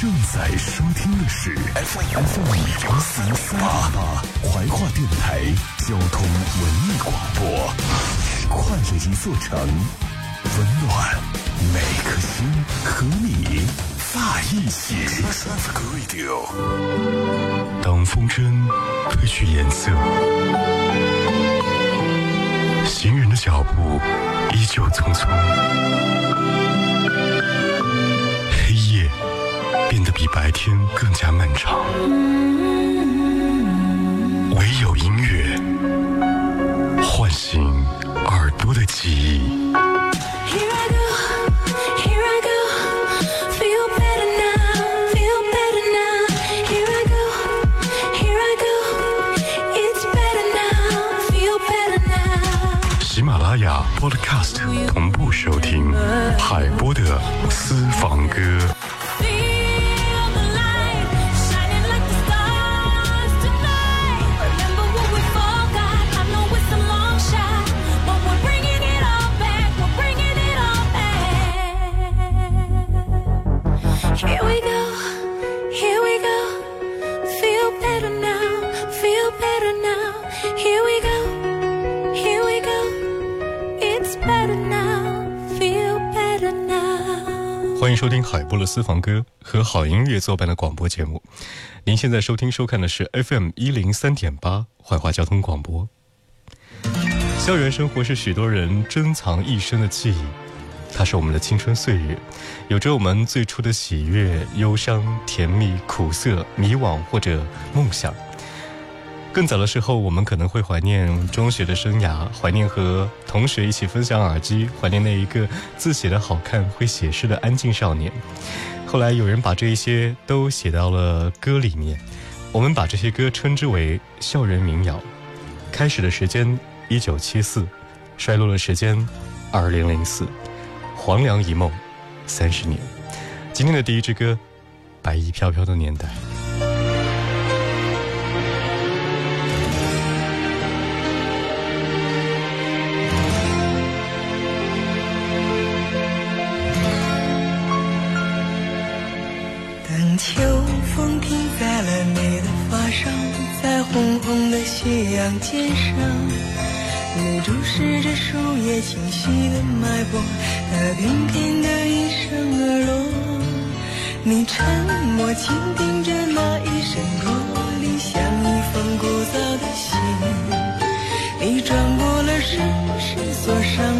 正在收听的是 FM 幺四三八怀化电台交通文艺广播，快乐一座城，温暖每颗心，和你在一起。当风筝褪去颜色，行人的脚步依旧匆匆。比白天更加漫长，唯有音乐唤醒耳朵的记忆。喜马拉雅 Podcast 同步收听海波的私房歌。海波的私房歌和好音乐作伴的广播节目。您现在收听收看的是 FM 一零三点八怀化交通广播。校园生活是许多人珍藏一生的记忆，它是我们的青春岁月，有着我们最初的喜悦、忧伤、甜蜜、苦涩、迷惘或者梦想。更早的时候，我们可能会怀念中学的生涯，怀念和同学一起分享耳机，怀念那一个字写的好看、会写诗的安静少年。后来有人把这一些都写到了歌里面，我们把这些歌称之为校园民谣。开始的时间一九七四，衰落的时间二零零四，黄粱一梦三十年。今天的第一支歌，白衣飘飘的年代。秋风停在了你的发梢，在红红的夕阳肩上，你注视着树叶清晰的脉搏，那平平的一声而落。你沉默倾听着那一声驼铃，像一封古早的信。你转过了身，是锁上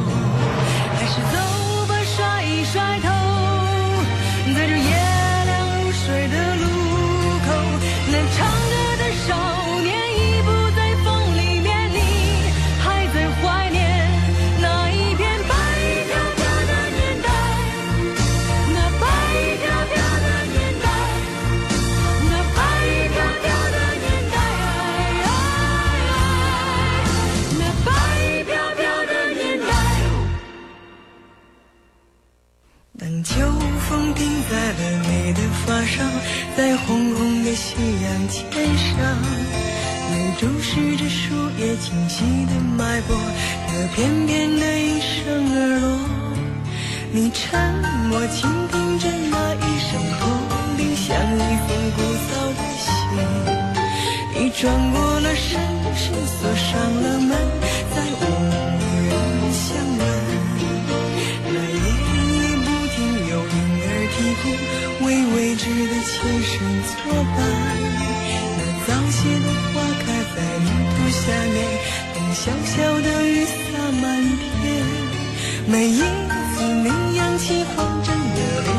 知的。前生作伴，那早谢的花开在泥土下面，等小小的雨洒满天。每一次你扬起慌张的脸，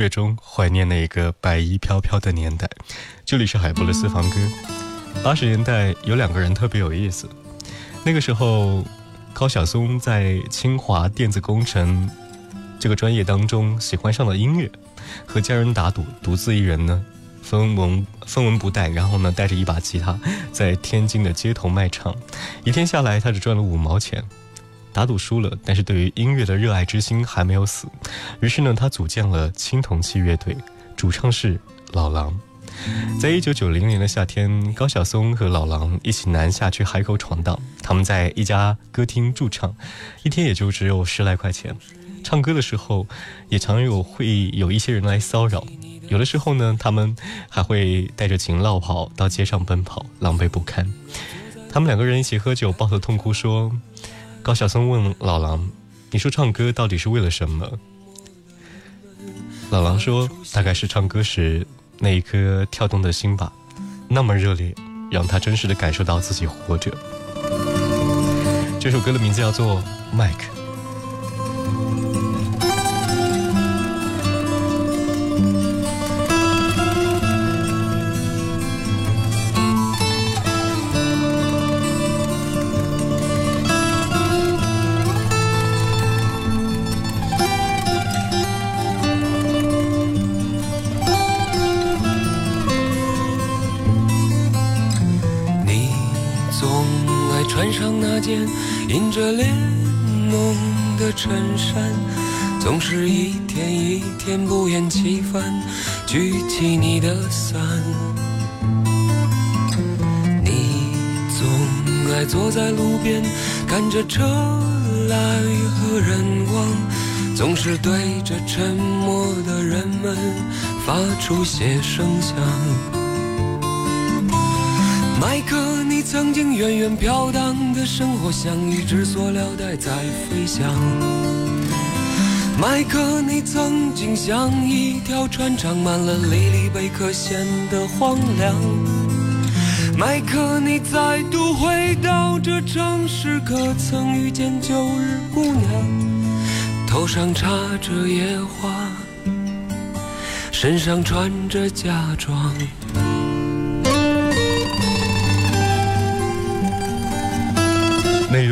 乐中怀念那个白衣飘飘的年代。这里是海波的私房歌。八十年代有两个人特别有意思，那个时候高晓松在清华电子工程这个专业当中喜欢上了音乐，和家人打赌，独自一人呢分文分文不带，然后呢带着一把吉他在天津的街头卖唱，一天下来他只赚了五毛钱。打赌输了，但是对于音乐的热爱之心还没有死。于是呢，他组建了青铜器乐队，主唱是老狼。在一九九零年的夏天，高晓松和老狼一起南下去海口闯荡。他们在一家歌厅驻唱，一天也就只有十来块钱。唱歌的时候，也常有会有一些人来骚扰。有的时候呢，他们还会带着琴落跑到街上奔跑，狼狈不堪。他们两个人一起喝酒，抱头痛哭说。高晓松问老狼：“你说唱歌到底是为了什么？”老狼说：“大概是唱歌时那一颗跳动的心吧，那么热烈，让他真实的感受到自己活着。”这首歌的名字叫做《麦克》。着莲浓的衬衫，总是一天一天不厌其烦举起你的伞。你总爱坐在路边看着车来和人往，总是对着沉默的人们发出些声响。麦克，曾经远远飘荡的生活像一只塑料袋在飞翔。麦克，你曾经像一条船长满了莉莉贝壳显得荒凉。麦克，你再度回到这城市，可曾遇见旧日姑娘？头上插着野花，身上穿着嫁妆。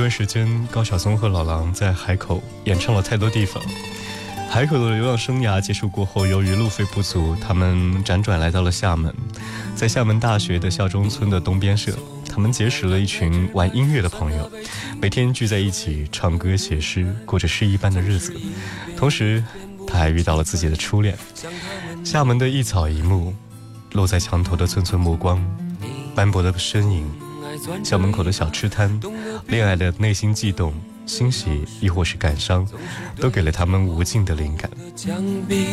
段时间，高晓松和老狼在海口演唱了太多地方。海口的流浪生涯结束过后，由于路费不足，他们辗转来到了厦门。在厦门大学的校中村的东边社，他们结识了一群玩音乐的朋友，每天聚在一起唱歌、写诗，过着诗一般的日子。同时，他还遇到了自己的初恋。厦门的一草一木，落在墙头的寸寸目光，斑驳的身影。校门口的小吃摊，恋爱的内心悸动、欣喜，亦或是感伤，都给了他们无尽的灵感。墙壁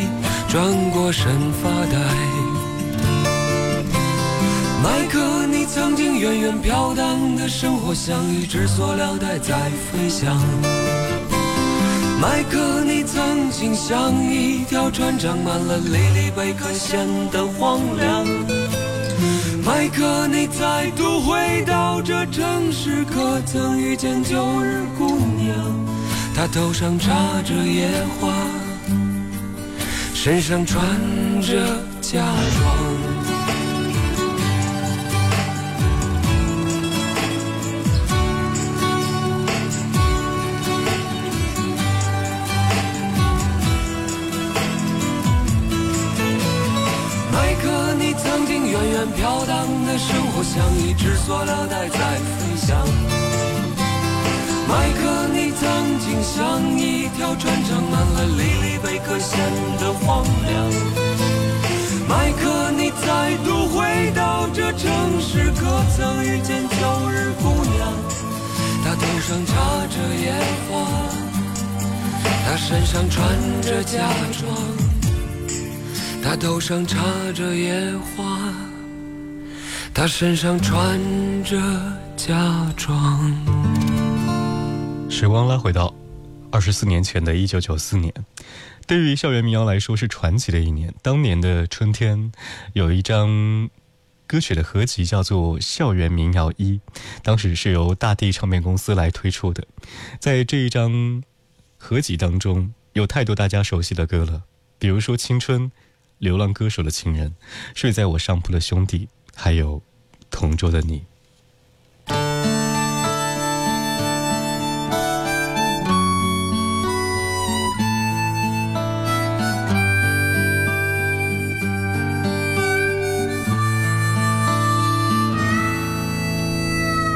转过身发呆。麦克，你曾经远远飘荡的生活像一只塑料袋在飞翔。麦克，你曾经像一条船长满了莉莉贝壳显得荒凉。麦克，你再度回到这城市，可曾遇见旧日姑娘？她头上插着野花，身上穿着嫁妆。飘荡的生活像一只塑料袋在飞翔。麦克，你曾经像一条船长，满了里里贝壳，显得荒凉。麦克，你再度回到这城市，可曾遇见旧日姑娘？她头上插着野花，她身上穿着嫁妆，她头上插着野花。他身上穿着嫁妆。时光拉回到二十四年前的一九九四年。对于校园民谣来说是传奇的一年。当年的春天，有一张歌曲的合集叫做《校园民谣一》，当时是由大地唱片公司来推出的。在这一张合集当中，有太多大家熟悉的歌了，比如说《青春》《流浪歌手的情人》《睡在我上铺的兄弟》，还有《同桌的你》。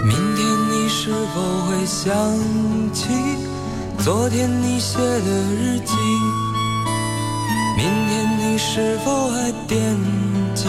明天你是否会想起昨天你写的日记，明天你是否还惦记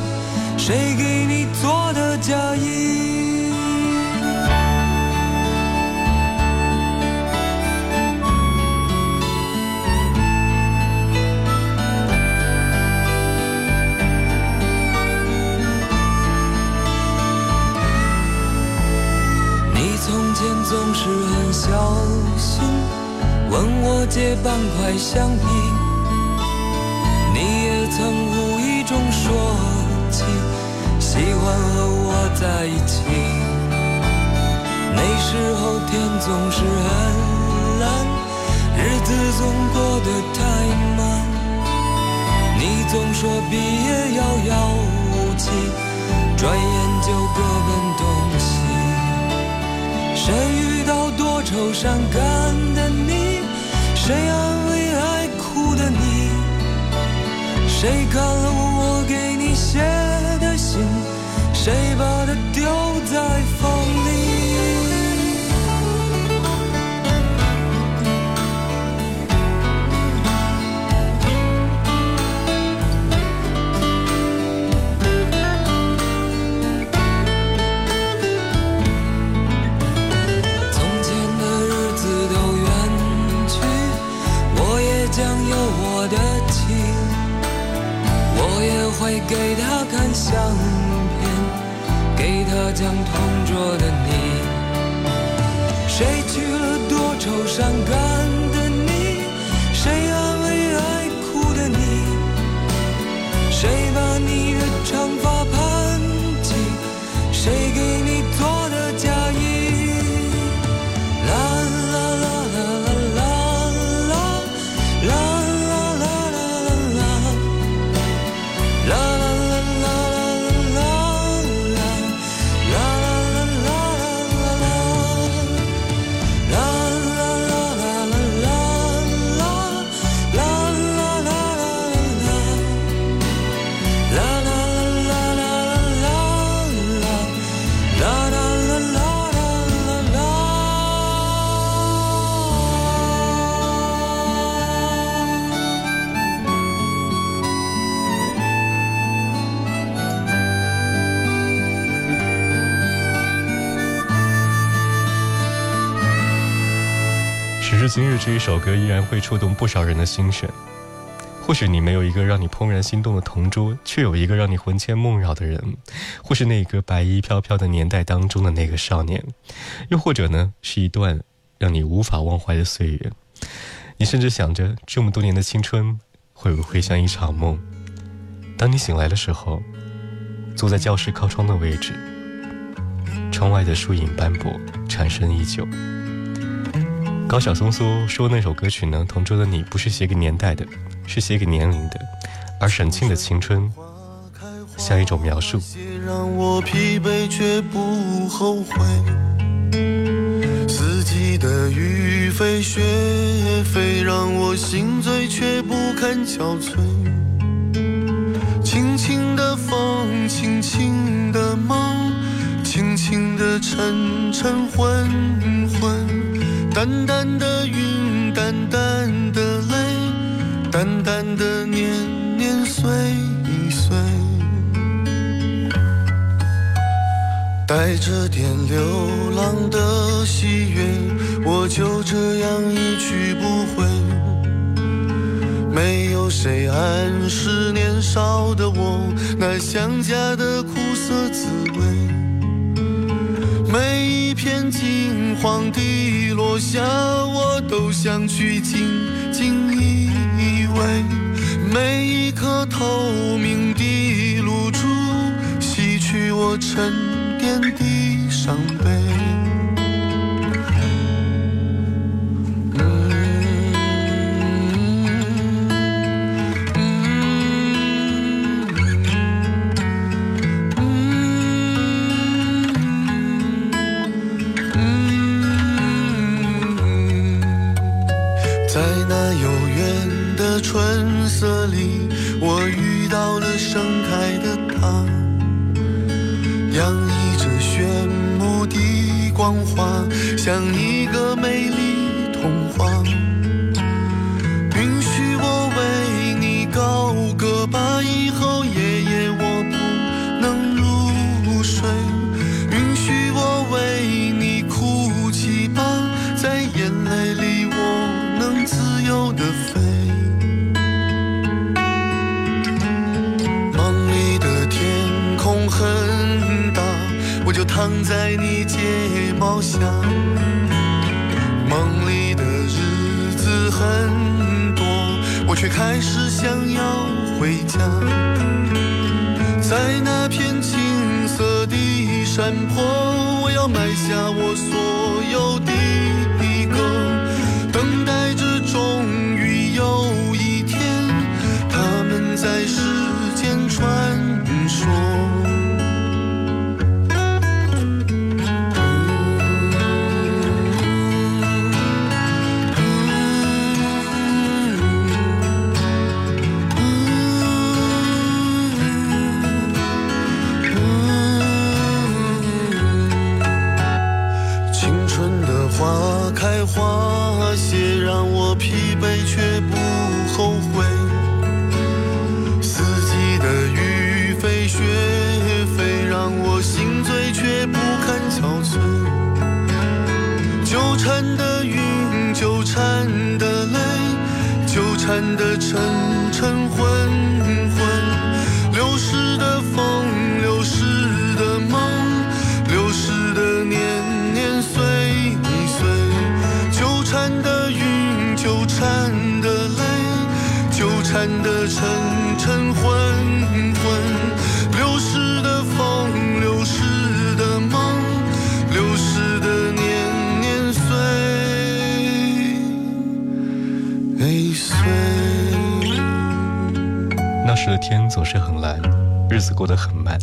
谁给你做的嫁衣？你从前总是很小心，问我借半块橡皮。你也曾，喜欢和我在一起。那时候天总是很蓝，日子总过得太慢。你总说毕业遥遥无期，转眼就各奔东西。谁遇到多愁善感的你？谁安慰爱哭的你？谁看了我给你写？谁把它丢在风里？从前的日子都远去，我也将有我的妻，我也会给他看相。将同桌的你。谁娶了多愁善感今日这一首歌依然会触动不少人的心弦。或许你没有一个让你怦然心动的同桌，却有一个让你魂牵梦绕的人；或是那个白衣飘飘的年代当中的那个少年；又或者呢，是一段让你无法忘怀的岁月。你甚至想着，这么多年的青春会不会像一场梦？当你醒来的时候，坐在教室靠窗的位置，窗外的树影斑驳，蝉声依旧。高晓松说：“说那首歌曲呢，《同桌的你》不是写给年代的，是写给年龄的。而沈庆的青春，像一种描述，让我疲惫却不后悔。四季的雨飞雪飞，让我心醉却不堪憔悴。轻轻的风，轻轻的梦，轻轻的晨晨昏昏，淡淡的云，淡淡的泪，淡淡的年年岁岁。带着点流浪的喜悦，我就这样一去不回。没有谁暗示年少的我那想家的苦涩滋味。每一片金黄的落下，我都想去紧紧依偎。每一颗透明的露珠，洗去我沉。淀的伤悲。春色里我遇到了盛开的她洋溢着炫目的光华像一个美丽童话。躺在你睫毛下。梦里的日子很多，我却开始想要回家，在那片青色的山坡，我要埋下我所缠的云，纠缠的泪，纠缠的晨晨昏昏，流逝的风，流逝的梦，流逝的年年岁岁，纠缠的云，纠缠的泪，纠缠的晨那时的天总是很蓝，日子过得很慢。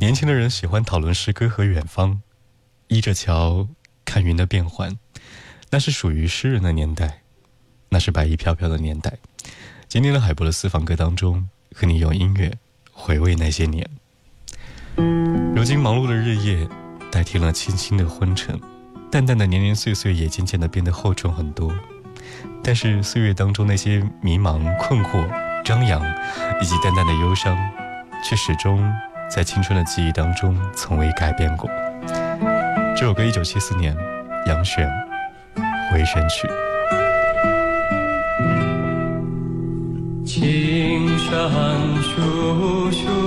年轻的人喜欢讨论诗歌和远方，依着桥看云的变幻。那是属于诗人的年代，那是白衣飘飘的年代。今天的海波的私房歌当中，和你用音乐回味那些年。如今忙碌的日夜代替了清新的昏沉，淡淡的年年岁岁也渐渐的变得厚重很多。但是岁月当中那些迷茫困惑。张扬，以及淡淡的忧伤，却始终在青春的记忆当中从未改变过。这首歌一九七四年，杨选《回旋曲》。青山处处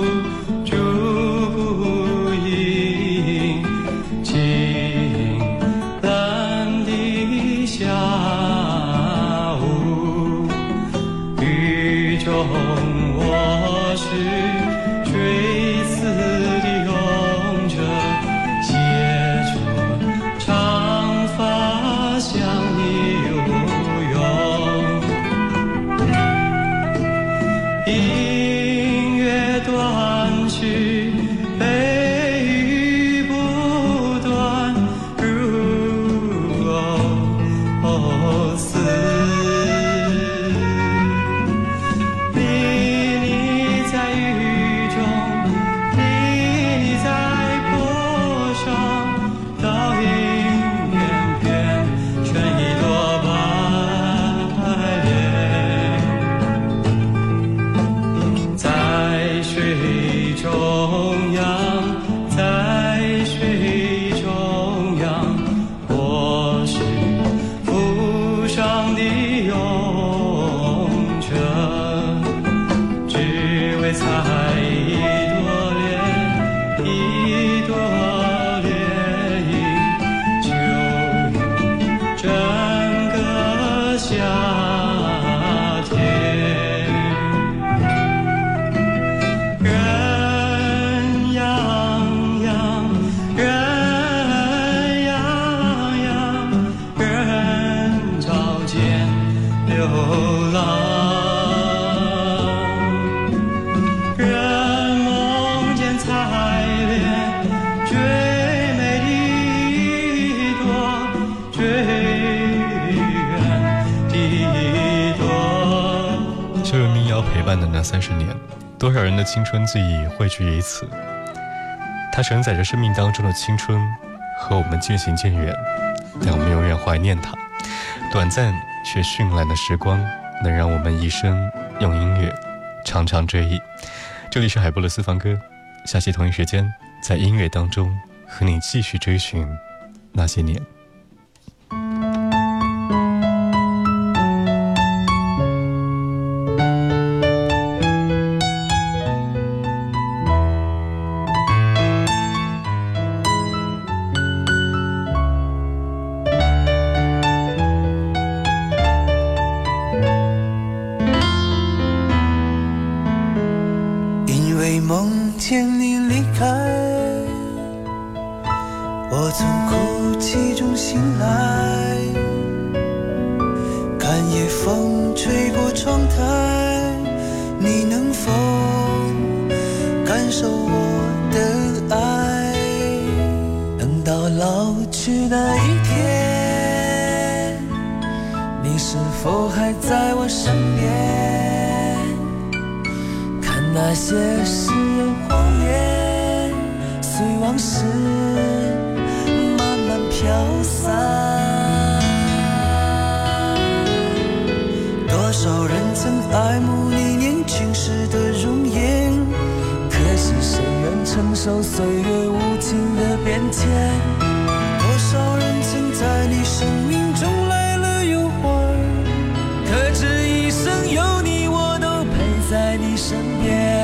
青春记忆汇聚于此。它承载着生命当中的青春，和我们渐行渐远，但我们永远怀念它。短暂却绚烂的时光，能让我们一生用音乐长长追忆。这里是海波的私房歌，下期同一时间，在音乐当中和你继续追寻那些年。去那一天，你是否还在我身边？看那些誓言谎言，随往事慢慢飘散。多少人曾爱慕你年轻时的容颜，可惜谁愿承受岁月无情的变迁？生命中来了又还，可知一生有你，我都陪在你身边。